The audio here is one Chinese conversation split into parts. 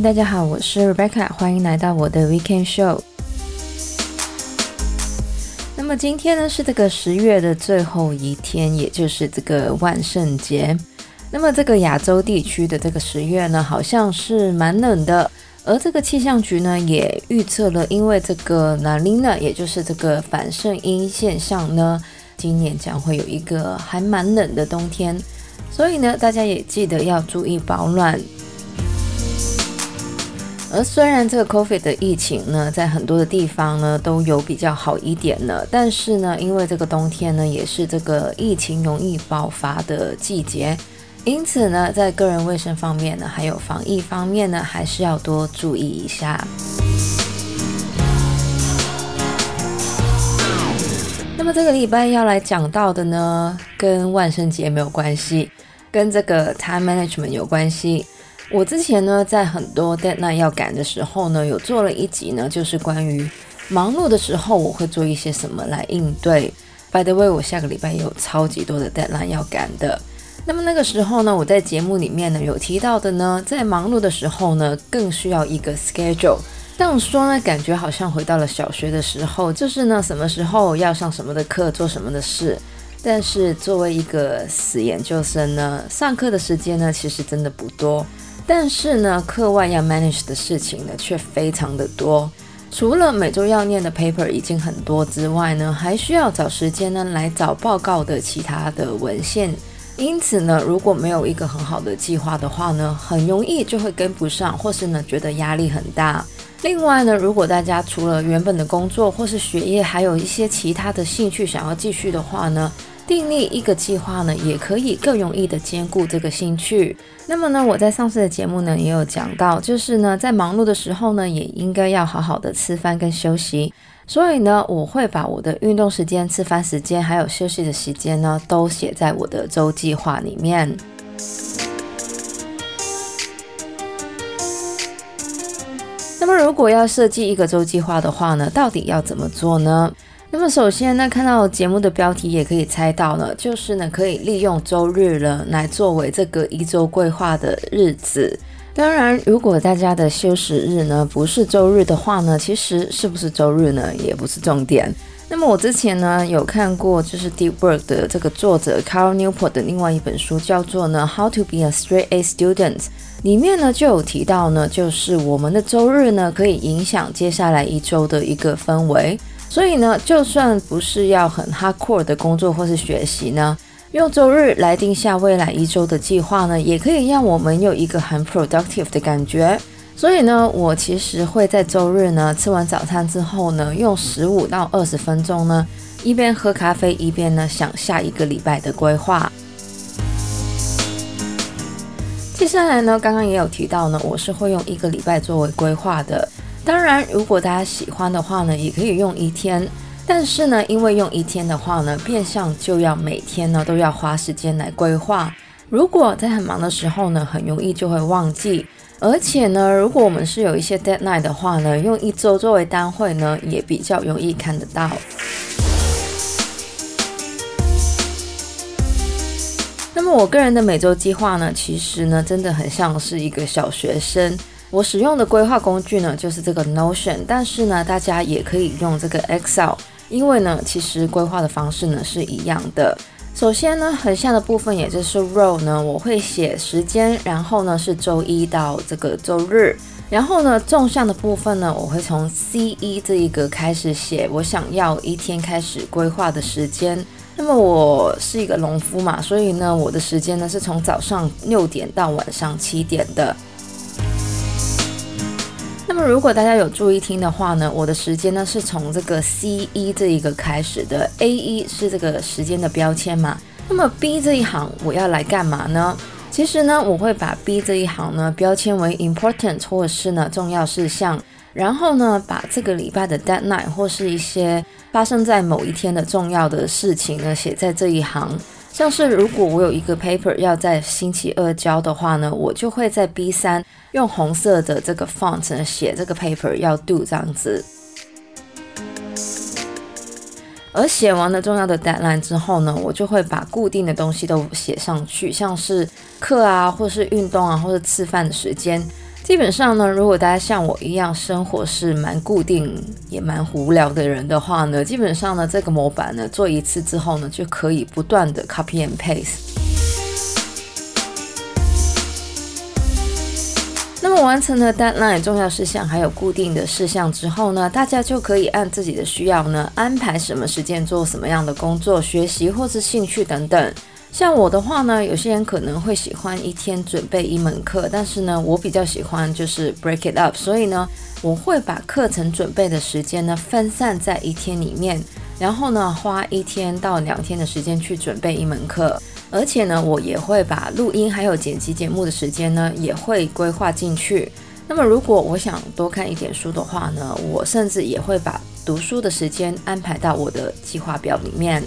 大家好，我是 Rebecca，欢迎来到我的 Weekend Show。那么今天呢是这个十月的最后一天，也就是这个万圣节。那么这个亚洲地区的这个十月呢，好像是蛮冷的。而这个气象局呢，也预测了，因为这个那 Lina，，也就是这个反圣音现象呢，今年将会有一个还蛮冷的冬天，所以呢，大家也记得要注意保暖。而虽然这个 COVID 的疫情呢，在很多的地方呢都有比较好一点呢，但是呢，因为这个冬天呢，也是这个疫情容易爆发的季节。因此呢，在个人卫生方面呢，还有防疫方面呢，还是要多注意一下。那么这个礼拜要来讲到的呢，跟万圣节没有关系，跟这个 time management 有关系。我之前呢，在很多 deadline 要赶的时候呢，有做了一集呢，就是关于忙碌的时候我会做一些什么来应对。By the way，我下个礼拜也有超级多的 deadline 要赶的。那么那个时候呢，我在节目里面呢有提到的呢，在忙碌的时候呢，更需要一个 schedule。这样说呢，感觉好像回到了小学的时候，就是呢，什么时候要上什么的课，做什么的事。但是作为一个死研究生呢，上课的时间呢，其实真的不多。但是呢，课外要 manage 的事情呢，却非常的多。除了每周要念的 paper 已经很多之外呢，还需要找时间呢来找报告的其他的文献。因此呢，如果没有一个很好的计划的话呢，很容易就会跟不上，或是呢觉得压力很大。另外呢，如果大家除了原本的工作或是学业，还有一些其他的兴趣想要继续的话呢，订立一个计划呢，也可以更容易的兼顾这个兴趣。那么呢，我在上次的节目呢也有讲到，就是呢在忙碌的时候呢，也应该要好好的吃饭跟休息。所以呢，我会把我的运动时间、吃饭时间，还有休息的时间呢，都写在我的周计划里面。那么，如果要设计一个周计划的话呢，到底要怎么做呢？那么，首先呢，看到节目的标题也可以猜到呢，就是呢，可以利用周日了来作为这个一周规划的日子。当然，如果大家的休息日呢不是周日的话呢，其实是不是周日呢也不是重点。那么我之前呢有看过，就是 Deep Work 的这个作者 Carl Newport 的另外一本书，叫做呢 How to Be a Straight A Student，里面呢就有提到呢，就是我们的周日呢可以影响接下来一周的一个氛围。所以呢，就算不是要很 hardcore 的工作或是学习呢。用周日来定下未来一周的计划呢，也可以让我们有一个很 productive 的感觉。所以呢，我其实会在周日呢吃完早餐之后呢，用十五到二十分钟呢，一边喝咖啡一边呢想下一个礼拜的规划。接下来呢，刚刚也有提到呢，我是会用一个礼拜作为规划的。当然，如果大家喜欢的话呢，也可以用一天。但是呢，因为用一天的话呢，变相就要每天呢都要花时间来规划。如果在很忙的时候呢，很容易就会忘记。而且呢，如果我们是有一些 deadline 的话呢，用一周作为单位呢，也比较容易看得到。那么我个人的每周计划呢，其实呢，真的很像是一个小学生。我使用的规划工具呢，就是这个 Notion，但是呢，大家也可以用这个 Excel。因为呢，其实规划的方式呢是一样的。首先呢，横向的部分也就是 row 呢，我会写时间，然后呢是周一到这个周日。然后呢，纵向的部分呢，我会从 C1 这一个开始写，我想要一天开始规划的时间。那么我是一个农夫嘛，所以呢，我的时间呢是从早上六点到晚上七点的。那么，如果大家有注意听的话呢，我的时间呢是从这个 C 一这一个开始的，A 一是这个时间的标签嘛。那么 B 这一行我要来干嘛呢？其实呢，我会把 B 这一行呢标签为 important 或是呢重要事项，然后呢把这个礼拜的 deadline 或是一些发生在某一天的重要的事情呢写在这一行。像是如果我有一个 paper 要在星期二交的话呢，我就会在 B 三用红色的这个 font 写这个 paper 要 do 这样子。而写完了重要的 deadline 之后呢，我就会把固定的东西都写上去，像是课啊，或是运动啊，或者吃饭的时间。基本上呢，如果大家像我一样生活是蛮固定也蛮无聊的人的话呢，基本上呢，这个模板呢做一次之后呢，就可以不断的 copy and paste。那么完成了 deadline 重要事项还有固定的事项之后呢，大家就可以按自己的需要呢安排什么时间做什么样的工作、学习或是兴趣等等。像我的话呢，有些人可能会喜欢一天准备一门课，但是呢，我比较喜欢就是 break it up，所以呢，我会把课程准备的时间呢分散在一天里面，然后呢，花一天到两天的时间去准备一门课，而且呢，我也会把录音还有剪辑节目的时间呢也会规划进去。那么如果我想多看一点书的话呢，我甚至也会把读书的时间安排到我的计划表里面。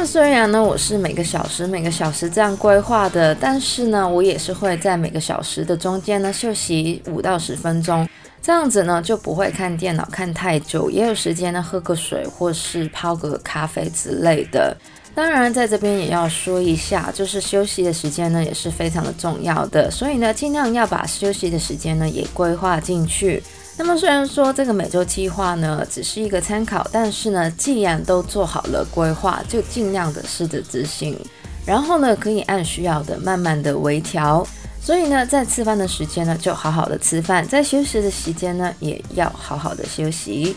那虽然呢，我是每个小时每个小时这样规划的，但是呢，我也是会在每个小时的中间呢休息五到十分钟，这样子呢就不会看电脑看太久，也有时间呢喝个水或是泡个咖啡之类的。当然，在这边也要说一下，就是休息的时间呢也是非常的重要的，所以呢，尽量要把休息的时间呢也规划进去。那么虽然说这个每周计划呢只是一个参考，但是呢，既然都做好了规划，就尽量的试着执行，然后呢，可以按需要的慢慢的微调。所以呢，在吃饭的时间呢，就好好的吃饭；在休息的时间呢，也要好好的休息。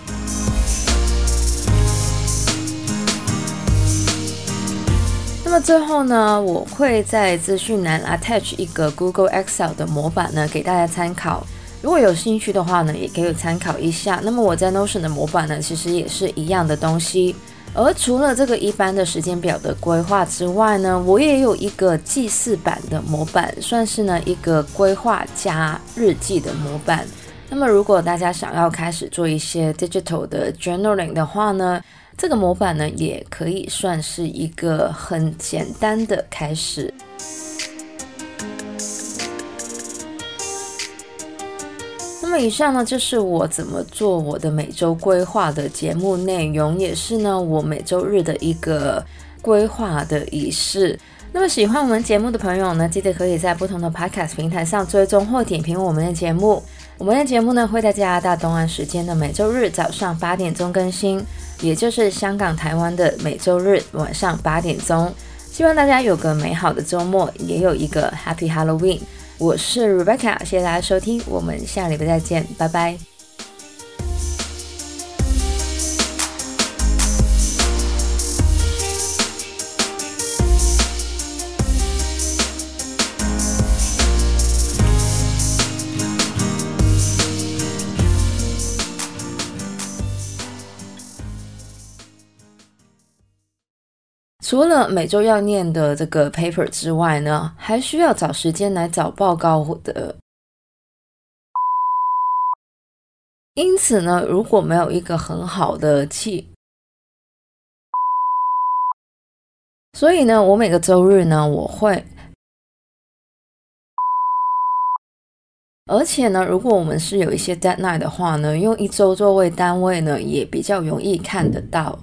那么最后呢，我会在资讯栏 attach 一个 Google Excel 的模板呢，给大家参考。如果有兴趣的话呢，也可以参考一下。那么我在 Notion 的模板呢，其实也是一样的东西。而除了这个一般的时间表的规划之外呢，我也有一个记事版的模板，算是呢一个规划加日记的模板。那么如果大家想要开始做一些 digital 的 journaling 的话呢，这个模板呢也可以算是一个很简单的开始。么以上呢，就是我怎么做我的每周规划的节目内容，也是呢我每周日的一个规划的仪式。那么喜欢我们节目的朋友呢，记得可以在不同的 podcast 平台上追踪或点评我们的节目。我们的节目呢会在加拿大东岸时间的每周日早上八点钟更新，也就是香港、台湾的每周日晚上八点钟。希望大家有个美好的周末，也有一个 Happy Halloween。我是 Rebecca，谢谢大家收听，我们下礼拜再见，拜拜。除了每周要念的这个 paper 之外呢，还需要找时间来找报告的。因此呢，如果没有一个很好的气，所以呢，我每个周日呢，我会，而且呢，如果我们是有一些 deadline 的话呢，用一周作为单位呢，也比较容易看得到。